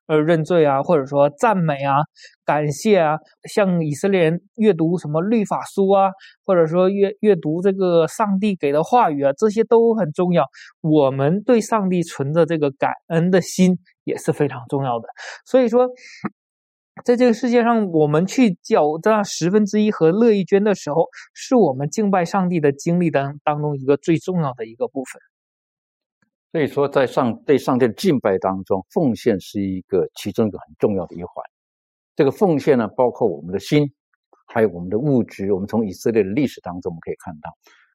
呃，认罪啊，或者说赞美啊，感谢啊，像以色列人阅读什么律法书啊，或者说阅阅读这个上帝给的话语啊，这些都很重要。我们对上帝存着这个感恩的心也是非常重要的。所以说，在这个世界上，我们去缴这十分之一和乐意捐的时候，是我们敬拜上帝的经历当当中一个最重要的一个部分。所以说，在上对上帝的敬拜当中，奉献是一个其中一个很重要的一环。这个奉献呢，包括我们的心，还有我们的物质。我们从以色列的历史当中，我们可以看到。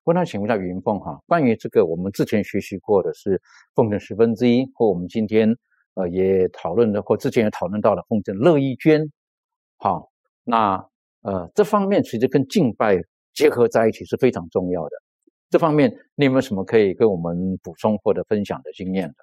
我想请问一下云凤哈，关于这个我们之前学习过的是奉献十分之一，或我们今天呃也讨论的，或之前也讨论到了奉献乐意捐。好，那呃这方面其实跟敬拜结合在一起是非常重要的。这方面，你有没有什么可以跟我们补充或者分享的经验的？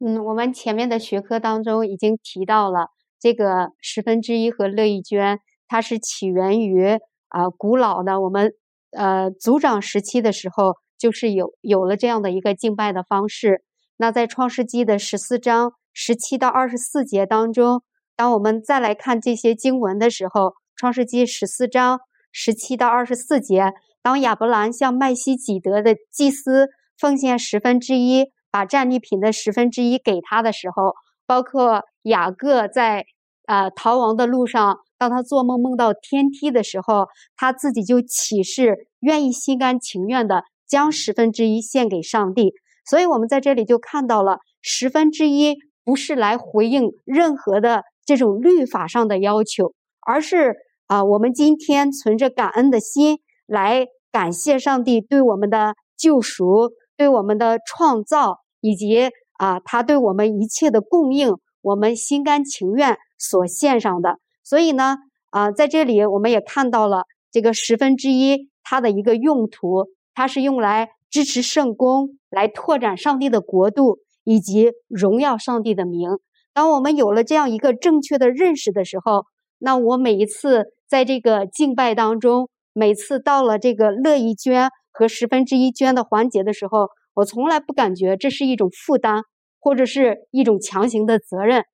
嗯，我们前面的学科当中已经提到了这个十分之一和乐意捐，它是起源于啊古老的我们呃族长时期的时候，就是有有了这样的一个敬拜的方式。那在创世纪的十四章十七到二十四节当中，当我们再来看这些经文的时候，创世纪十四章十七到二十四节。当亚伯兰向麦西几德的祭司奉献十分之一，把战利品的十分之一给他的时候，包括雅各在呃逃亡的路上，当他做梦梦到天梯的时候，他自己就起誓，愿意心甘情愿的将十分之一献给上帝。所以，我们在这里就看到了十分之一不是来回应任何的这种律法上的要求，而是啊，我们今天存着感恩的心来。感谢上帝对我们的救赎，对我们的创造，以及啊，他对我们一切的供应，我们心甘情愿所献上的。所以呢，啊，在这里我们也看到了这个十分之一，它的一个用途，它是用来支持圣公，来拓展上帝的国度，以及荣耀上帝的名。当我们有了这样一个正确的认识的时候，那我每一次在这个敬拜当中。每次到了这个乐意捐和十分之一捐的环节的时候，我从来不感觉这是一种负担或者是一种强行的责任，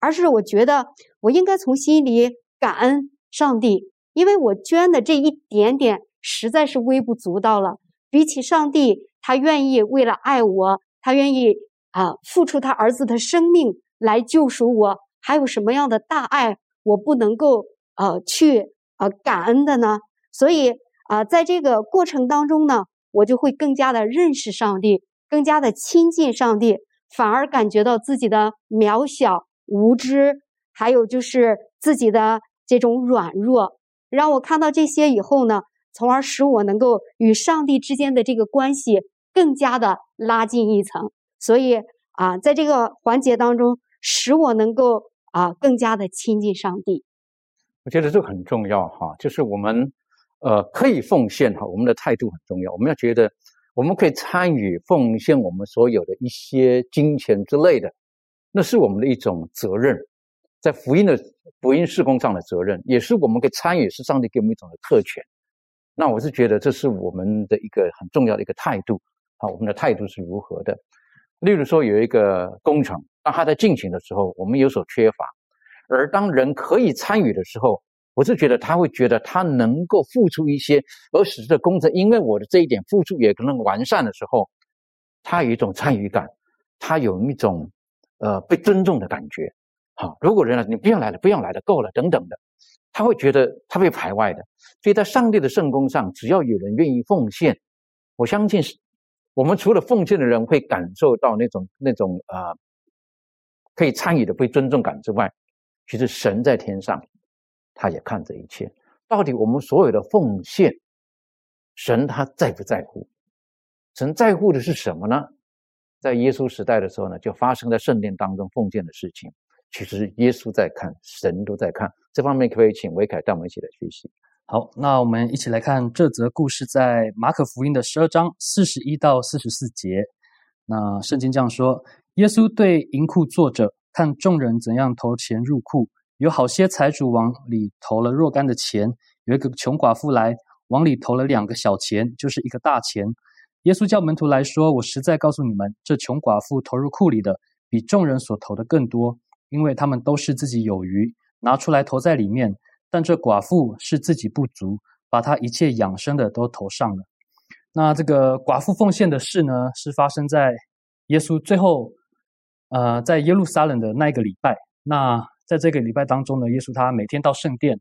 而是我觉得我应该从心里感恩上帝，因为我捐的这一点点实在是微不足道了。比起上帝，他愿意为了爱我，他愿意啊付出他儿子的生命来救赎我，还有什么样的大爱我不能够呃去呃感恩的呢？所以啊，在这个过程当中呢，我就会更加的认识上帝，更加的亲近上帝，反而感觉到自己的渺小、无知，还有就是自己的这种软弱。让我看到这些以后呢，从而使我能够与上帝之间的这个关系更加的拉近一层。所以啊，在这个环节当中，使我能够啊更加的亲近上帝。我觉得这个很重要哈，就是我们呃可以奉献哈，我们的态度很重要。我们要觉得我们可以参与奉献我们所有的一些金钱之类的，那是我们的一种责任，在福音的福音事工上的责任，也是我们可以参与，是上帝给我们一种的特权。那我是觉得这是我们的一个很重要的一个态度啊，我们的态度是如何的？例如说有一个工程，当它在进行的时候，我们有所缺乏。而当人可以参与的时候，我是觉得他会觉得他能够付出一些，而使这工程因为我的这一点付出也可能完善的时候，他有一种参与感，他有一种呃被尊重的感觉。好，如果人来你不要来了，不要来了，够了等等的，他会觉得他被排外的。所以在上帝的圣功上，只要有人愿意奉献，我相信是我们除了奉献的人会感受到那种那种呃可以参与的被尊重感之外。其实神在天上，他也看这一切。到底我们所有的奉献，神他在不在乎？神在乎的是什么呢？在耶稣时代的时候呢，就发生在圣殿当中奉献的事情。其实耶稣在看，神都在看。这方面可不可以请维凯带我们一起来学习？好，那我们一起来看这则故事，在马可福音的十二章四十一到四十四节。那圣经这样说：耶稣对银库坐着。看众人怎样投钱入库，有好些财主往里投了若干的钱，有一个穷寡妇来往里投了两个小钱，就是一个大钱。耶稣叫门徒来说：“我实在告诉你们，这穷寡妇投入库里的比众人所投的更多，因为他们都是自己有余，拿出来投在里面；但这寡妇是自己不足，把她一切养生的都投上了。”那这个寡妇奉献的事呢，是发生在耶稣最后。呃，在耶路撒冷的那一个礼拜，那在这个礼拜当中呢，耶稣他每天到圣殿，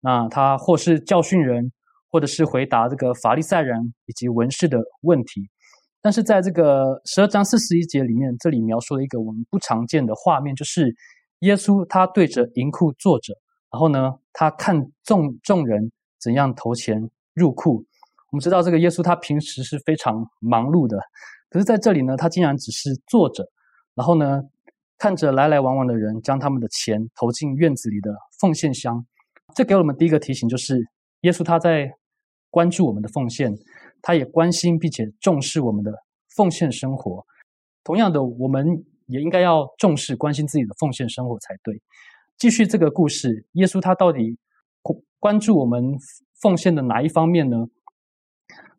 那他或是教训人，或者是回答这个法利赛人以及文士的问题。但是在这个十二章四十一节里面，这里描述了一个我们不常见的画面，就是耶稣他对着银库坐着，然后呢，他看众众人怎样投钱入库。我们知道这个耶稣他平时是非常忙碌的，可是在这里呢，他竟然只是坐着。然后呢，看着来来往往的人将他们的钱投进院子里的奉献箱，这给我们第一个提醒，就是耶稣他在关注我们的奉献，他也关心并且重视我们的奉献生活。同样的，我们也应该要重视关心自己的奉献生活才对。继续这个故事，耶稣他到底关注我们奉献的哪一方面呢？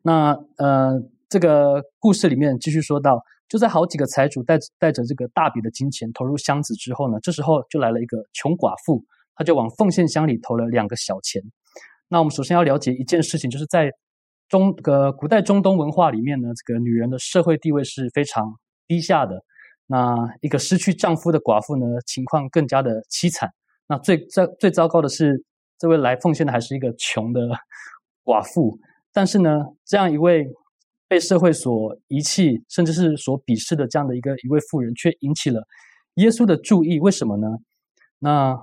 那呃，这个故事里面继续说到。就在好几个财主带带着这个大笔的金钱投入箱子之后呢，这时候就来了一个穷寡妇，她就往奉献箱里投了两个小钱。那我们首先要了解一件事情，就是在中呃古代中东文化里面呢，这个女人的社会地位是非常低下的。那一个失去丈夫的寡妇呢，情况更加的凄惨。那最最最糟糕的是，这位来奉献的还是一个穷的寡妇。但是呢，这样一位。被社会所遗弃，甚至是所鄙视的这样的一个一位妇人，却引起了耶稣的注意。为什么呢？那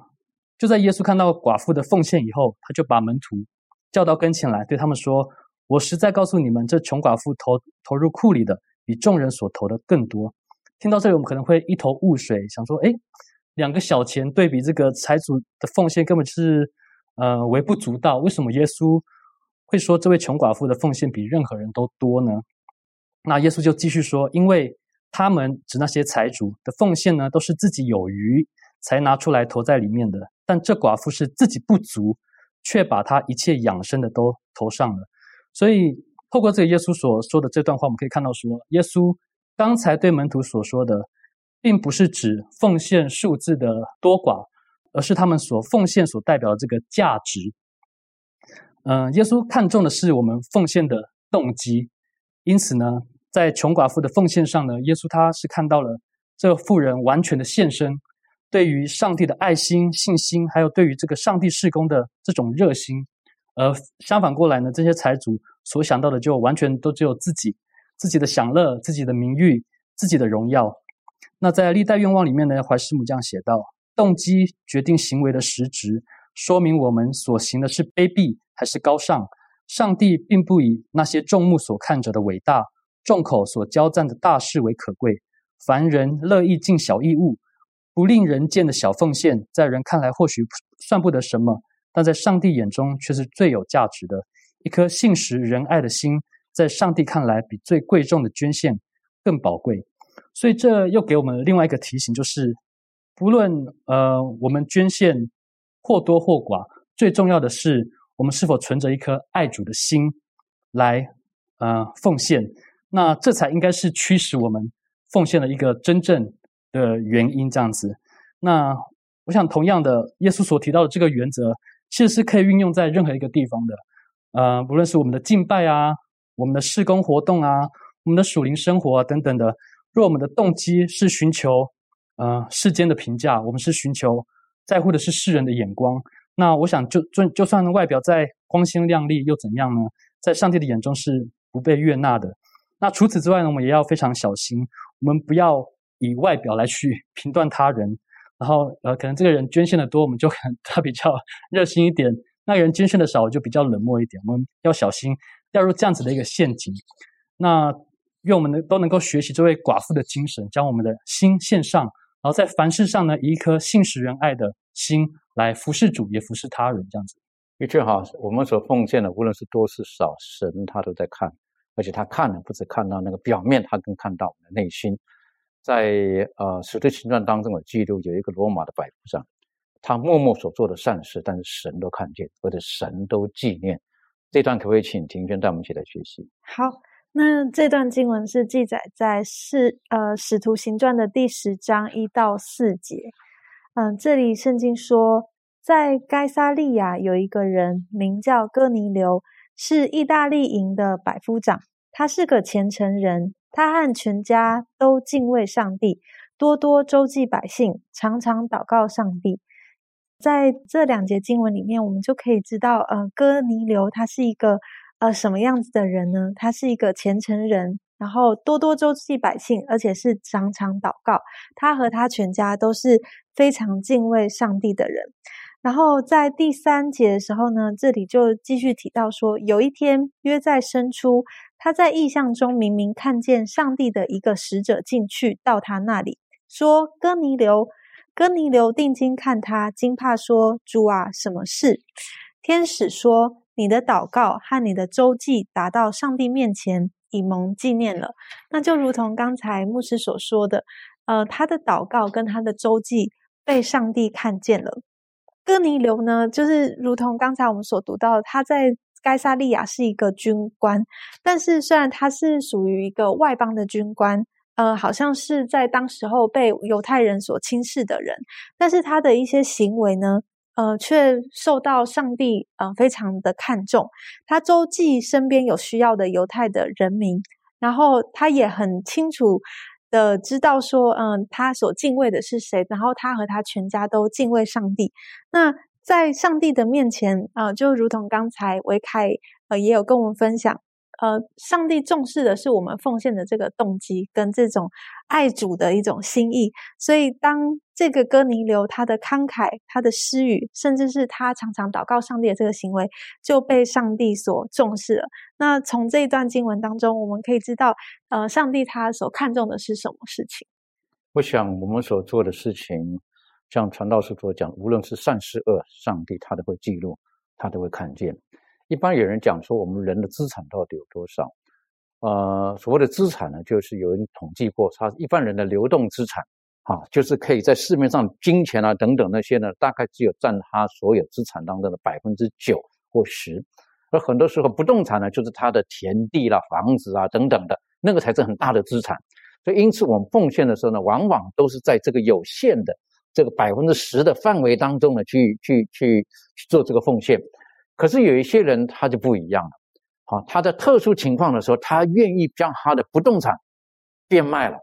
就在耶稣看到寡妇的奉献以后，他就把门徒叫到跟前来，对他们说：“我实在告诉你们，这穷寡妇投投入库里的，比众人所投的更多。”听到这里，我们可能会一头雾水，想说：“哎，两个小钱对比这个财主的奉献，根本是呃微不足道。为什么耶稣？”会说这位穷寡妇的奉献比任何人都多呢？那耶稣就继续说，因为他们指那些财主的奉献呢，都是自己有余才拿出来投在里面的，但这寡妇是自己不足，却把她一切养生的都投上了。所以透过这个耶稣所说的这段话，我们可以看到说，耶稣刚才对门徒所说的，并不是指奉献数字的多寡，而是他们所奉献所代表的这个价值。嗯，耶稣看重的是我们奉献的动机，因此呢，在穷寡妇的奉献上呢，耶稣他是看到了这妇人完全的献身，对于上帝的爱心、信心，还有对于这个上帝事工的这种热心，而相反过来呢，这些财主所想到的就完全都只有自己、自己的享乐、自己的名誉、自己的荣耀。那在历代愿望里面呢，怀师母这样写道：动机决定行为的实质，说明我们所行的是卑鄙还是高尚。上帝并不以那些众目所看着的伟大、众口所交赞的大事为可贵。凡人乐意尽小义务，不令人见的小奉献，在人看来或许算不得什么，但在上帝眼中却是最有价值的。一颗信实仁爱的心，在上帝看来比最贵重的捐献更宝贵。所以这又给我们另外一个提醒，就是不论呃我们捐献或多或寡，最重要的是。我们是否存着一颗爱主的心来呃奉献？那这才应该是驱使我们奉献的一个真正的原因。这样子，那我想同样的，耶稣所提到的这个原则，其实是可以运用在任何一个地方的。呃，不论是我们的敬拜啊，我们的事工活动啊，我们的属灵生活啊等等的。若我们的动机是寻求呃世间的评价，我们是寻求在乎的是世人的眼光。那我想，就就就算外表再光鲜亮丽，又怎样呢？在上帝的眼中是不被悦纳的。那除此之外呢，我们也要非常小心，我们不要以外表来去评断他人。然后，呃，可能这个人捐献的多，我们就可能他比较热心一点；那个人捐献的少，就比较冷漠一点。我们要小心掉入这样子的一个陷阱。那愿我们能都能够学习这位寡妇的精神，将我们的心献上，然后在凡事上呢，以一颗信实仁爱的心。来服侍主，也服侍他人，这样子。的确哈，我们所奉献的，无论是多是少，神他都在看，而且他看呢，不止看到那个表面，他更看到我们的内心。在呃《使徒行传》当中的记录，有一个罗马的百夫长，他默默所做的善事，但是神都看见，或者神都纪念。这段可不可以请庭轩带我们一起来学习？好，那这段经文是记载在《使呃使徒行传》的第十章一到四节。嗯，这里圣经说，在该萨利亚有一个人名叫哥尼流，是意大利营的百夫长。他是个虔诚人，他和全家都敬畏上帝，多多周济百姓，常常祷告上帝。在这两节经文里面，我们就可以知道，呃，哥尼流他是一个呃什么样子的人呢？他是一个虔诚人。然后多多周济百姓，而且是常常祷告。他和他全家都是非常敬畏上帝的人。然后在第三节的时候呢，这里就继续提到说，有一天约在生出，他在异象中明明看见上帝的一个使者进去到他那里，说：“哥尼流，哥尼流，定睛看他，惊怕说：主啊，什么事？”天使说：“你的祷告和你的周记达到上帝面前。”以蒙纪念了，那就如同刚才牧师所说的，呃，他的祷告跟他的周记被上帝看见了。哥尼流呢，就是如同刚才我们所读到，他在该萨利亚是一个军官，但是虽然他是属于一个外邦的军官，呃，好像是在当时候被犹太人所轻视的人，但是他的一些行为呢。呃，却受到上帝呃非常的看重。他周记身边有需要的犹太的人民，然后他也很清楚的知道说，嗯，他所敬畏的是谁，然后他和他全家都敬畏上帝。那在上帝的面前，呃，就如同刚才维凯呃也有跟我们分享。呃，上帝重视的是我们奉献的这个动机跟这种爱主的一种心意，所以当这个哥尼流他的慷慨、他的施予，甚至是他常常祷告上帝的这个行为，就被上帝所重视了。那从这一段经文当中，我们可以知道，呃，上帝他所看重的是什么事情？我想我们所做的事情，像传道士所讲，无论是善是恶，上帝他都会记录，他都会看见。一般有人讲说，我们人的资产到底有多少？呃，所谓的资产呢，就是有人统计过，他一般人的流动资产，啊，就是可以在市面上金钱啊等等那些呢，大概只有占他所有资产当中的百分之九或十。而很多时候，不动产呢，就是他的田地啦、房子啊等等的，那个才是很大的资产。所以，因此我们奉献的时候呢，往往都是在这个有限的这个百分之十的范围当中呢，去去去去做这个奉献。可是有一些人他就不一样了，好，他在特殊情况的时候，他愿意将他的不动产变卖了，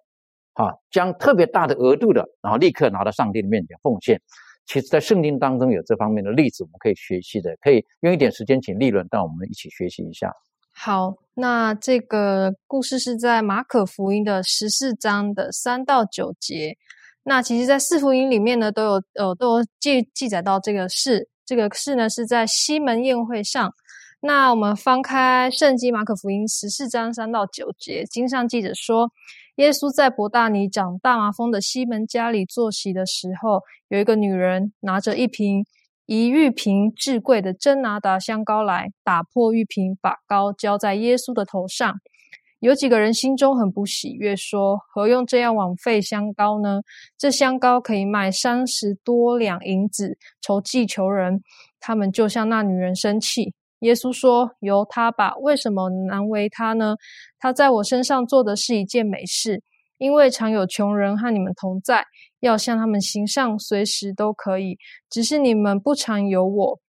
啊，将特别大的额度的，然后立刻拿到上帝的面前奉献。其实，在圣经当中有这方面的例子，我们可以学习的。可以用一点时间，请利润，让我们一起学习一下。好，那这个故事是在马可福音的十四章的三到九节。那其实，在四福音里面呢，都有呃都有记记载到这个事。这个事呢，是在西门宴会上。那我们翻开圣经马可福音十四章三到九节，经上记着说。耶稣在伯大尼长大麻风的西门家里坐席的时候，有一个女人拿着一瓶一玉瓶至贵的真拿达香膏来，打破玉瓶，把膏浇在耶稣的头上。有几个人心中很不喜悦，说：“何用这样枉费香膏呢？这香膏可以卖三十多两银子，筹济求人。”他们就向那女人生气。耶稣说：“由他吧，为什么难为他呢？他在我身上做的是一件美事，因为常有穷人和你们同在，要向他们行善，随时都可以。只是你们不常有我。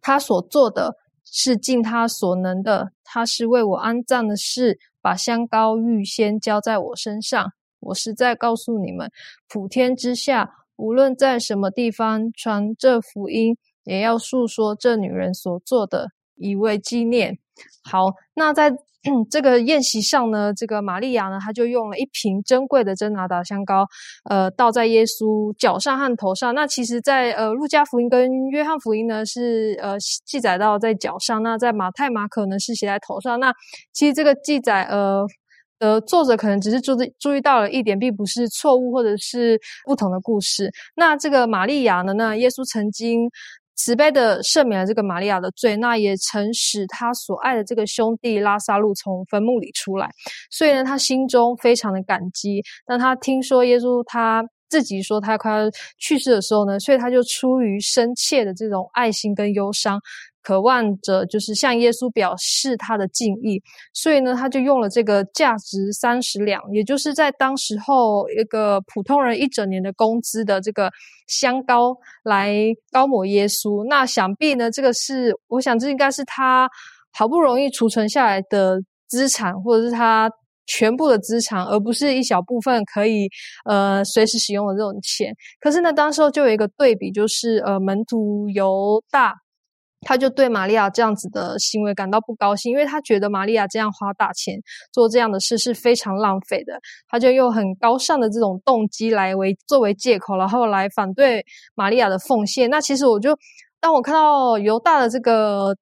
他所做的是尽他所能的，他是为我安葬的事，把香膏预先浇在我身上。我实在告诉你们，普天之下，无论在什么地方传这福音。”也要诉说这女人所做的，以为纪念。好，那在这个宴席上呢，这个玛利亚呢，她就用了一瓶珍贵的真拿达香膏，呃，倒在耶稣脚上和头上。那其实，在呃路加福音跟约翰福音呢，是呃记载到在脚上；那在马太、马可呢，是写在头上。那其实这个记载，呃。呃，作者可能只是注注意到了一点，并不是错误或者是不同的故事。那这个玛利亚呢？那耶稣曾经。慈悲的赦免了这个玛利亚的罪，那也曾使他所爱的这个兄弟拉萨路从坟墓里出来，所以呢，他心中非常的感激。当他听说耶稣他自己说他快要去世的时候呢，所以他就出于深切的这种爱心跟忧伤。渴望着就是向耶稣表示他的敬意，所以呢，他就用了这个价值三十两，也就是在当时候一个普通人一整年的工资的这个香膏来膏抹耶稣。那想必呢，这个是我想这应该是他好不容易储存下来的资产，或者是他全部的资产，而不是一小部分可以呃随时使用的这种钱。可是呢，当时候就有一个对比，就是呃门徒犹大。他就对玛利亚这样子的行为感到不高兴，因为他觉得玛利亚这样花大钱做这样的事是非常浪费的。他就用很高尚的这种动机来为作为借口，然后来反对玛利亚的奉献。那其实我就当我看到犹大的这个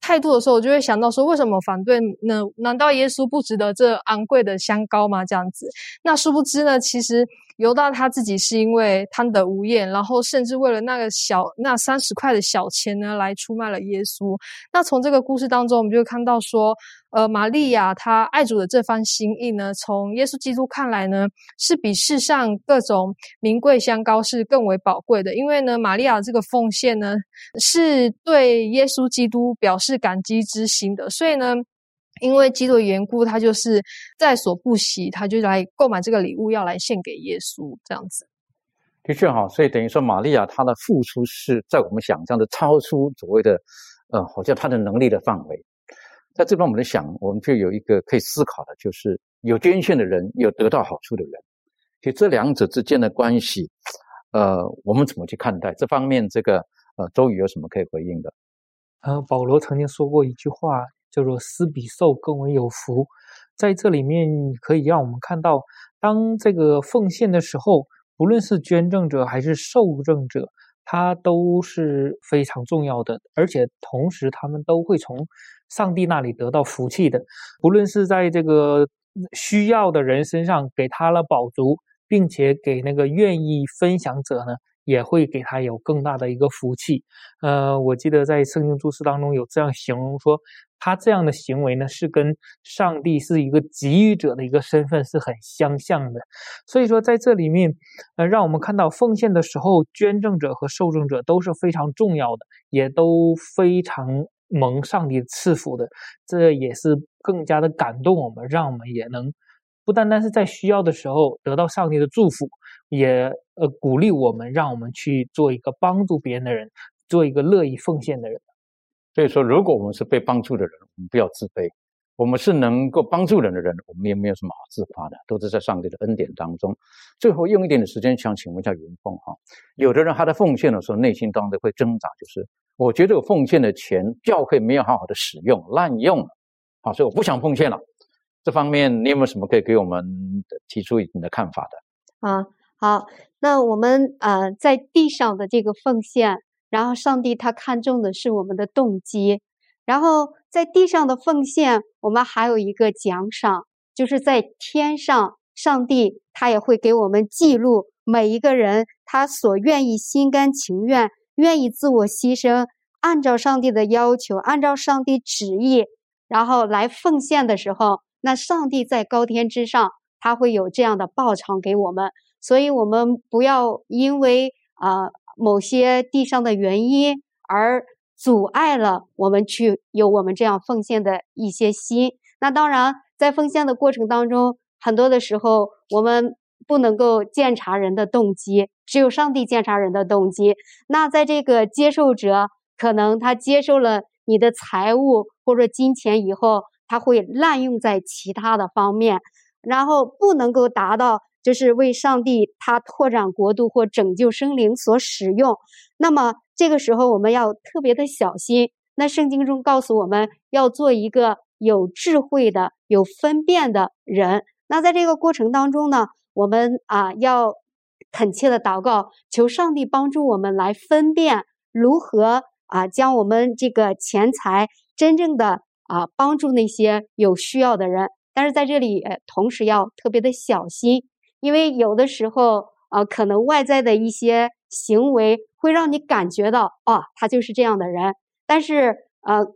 态度的时候，我就会想到说，为什么反对呢？难道耶稣不值得这昂贵的香膏吗？这样子，那殊不知呢，其实。犹大他自己是因为贪得无厌，然后甚至为了那个小那三十块的小钱呢，来出卖了耶稣。那从这个故事当中，我们就看到说，呃，玛利亚她爱主的这番心意呢，从耶稣基督看来呢，是比世上各种名贵香膏是更为宝贵的。因为呢，玛利亚这个奉献呢，是对耶稣基督表示感激之心的，所以呢。因为基督的缘故，他就是在所不惜，他就来购买这个礼物，要来献给耶稣，这样子。的确哈，所以等于说，玛利亚她的付出是在我们想象的超出所谓的，呃，好像她的能力的范围。在这边，我们的想，我们就有一个可以思考的，就是有捐献的人，有得到好处的人，其实这两者之间的关系，呃，我们怎么去看待这方面？这个呃，周宇有什么可以回应的？呃，保罗曾经说过一句话。叫做“施比受更为有福”。在这里面，可以让我们看到，当这个奉献的时候，不论是捐赠者还是受赠者，他都是非常重要的，而且同时他们都会从上帝那里得到福气的。不论是在这个需要的人身上给他了饱足，并且给那个愿意分享者呢。也会给他有更大的一个福气。呃，我记得在圣经注释当中有这样形容说，他这样的行为呢，是跟上帝是一个给予者的一个身份是很相像的。所以说，在这里面，呃，让我们看到奉献的时候，捐赠者和受赠者都是非常重要的，也都非常蒙上帝赐福的。这也是更加的感动我们，让我们也能不单单是在需要的时候得到上帝的祝福。也呃鼓励我们，让我们去做一个帮助别人的人，做一个乐意奉献的人。所以说，如果我们是被帮助的人，我们不要自卑，我们是能够帮助人的人，我们也没有什么好自夸的，都是在上帝的恩典当中。最后用一点点时间，想请问一下云凤哈，有的人他在奉献的时候，内心当中会挣扎，就是我觉得我奉献的钱教会没有好好的使用，滥用了，好，所以我不想奉献了。这方面你有没有什么可以给我们提出你的看法的？啊，好，那我们呃在地上的这个奉献，然后上帝他看重的是我们的动机，然后。在地上的奉献，我们还有一个奖赏，就是在天上，上帝他也会给我们记录每一个人他所愿意心甘情愿、愿意自我牺牲，按照上帝的要求，按照上帝旨意，然后来奉献的时候，那上帝在高天之上，他会有这样的报偿给我们。所以，我们不要因为啊某些地上的原因而。阻碍了我们去有我们这样奉献的一些心。那当然，在奉献的过程当中，很多的时候我们不能够鉴察人的动机，只有上帝鉴察人的动机。那在这个接受者可能他接受了你的财物或者金钱以后，他会滥用在其他的方面，然后不能够达到就是为上帝他拓展国度或拯救生灵所使用。那么。这个时候我们要特别的小心。那圣经中告诉我们要做一个有智慧的、有分辨的人。那在这个过程当中呢，我们啊要恳切的祷告，求上帝帮助我们来分辨如何啊将我们这个钱财真正的啊帮助那些有需要的人。但是在这里同时要特别的小心，因为有的时候啊可能外在的一些行为。会让你感觉到，啊，他就是这样的人。但是，呃，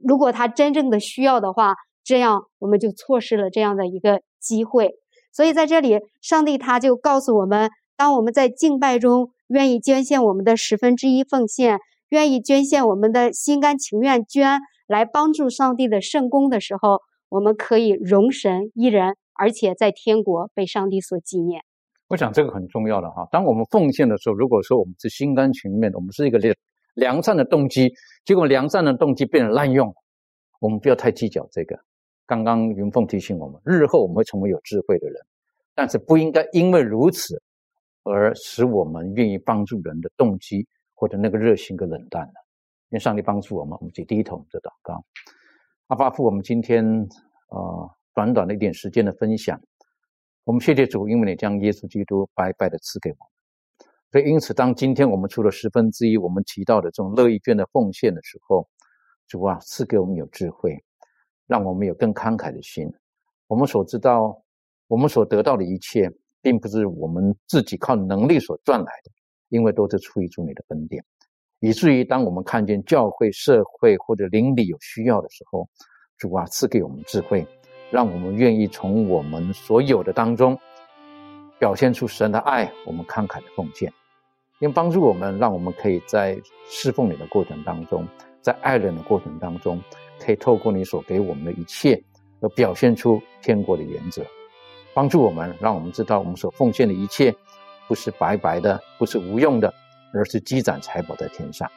如果他真正的需要的话，这样我们就错失了这样的一个机会。所以在这里，上帝他就告诉我们：，当我们在敬拜中愿意捐献我们的十分之一奉献，愿意捐献我们的心甘情愿捐来帮助上帝的圣功的时候，我们可以容神一人，而且在天国被上帝所纪念。我想这个很重要的哈。当我们奉献的时候，如果说我们是心甘情愿的，我们是一个良良善的动机，结果良善的动机变成滥用，我们不要太计较这个。刚刚云凤提醒我们，日后我们会成为有智慧的人，但是不应该因为如此而使我们愿意帮助人的动机或者那个热心给冷淡了。愿上帝帮助我们，我们去低头做祷告。阿巴父，我们今天呃短短的一点时间的分享。我们谢谢主，因为你将耶稣基督白白的赐给我们。所以，因此，当今天我们出了十分之一，我们提到的这种乐意捐的奉献的时候，主啊，赐给我们有智慧，让我们有更慷慨的心。我们所知道，我们所得到的一切，并不是我们自己靠能力所赚来的，因为都是出于主你的恩典。以至于当我们看见教会、社会或者邻里有需要的时候，主啊，赐给我们智慧。让我们愿意从我们所有的当中表现出神的爱，我们慷慨的奉献，并帮助我们，让我们可以在侍奉你的过程当中，在爱人的过程当中，可以透过你所给我们的一切，而表现出天国的原则，帮助我们，让我们知道我们所奉献的一切不是白白的，不是无用的，而是积攒财宝在天上。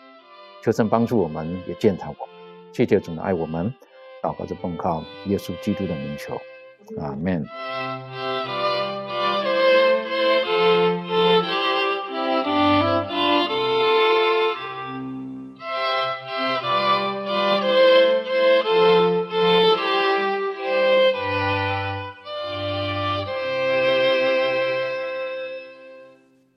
求神帮助我们，也践踏我们，谢谢主的爱我们。祷告着奉靠耶稣基督的名求，阿门。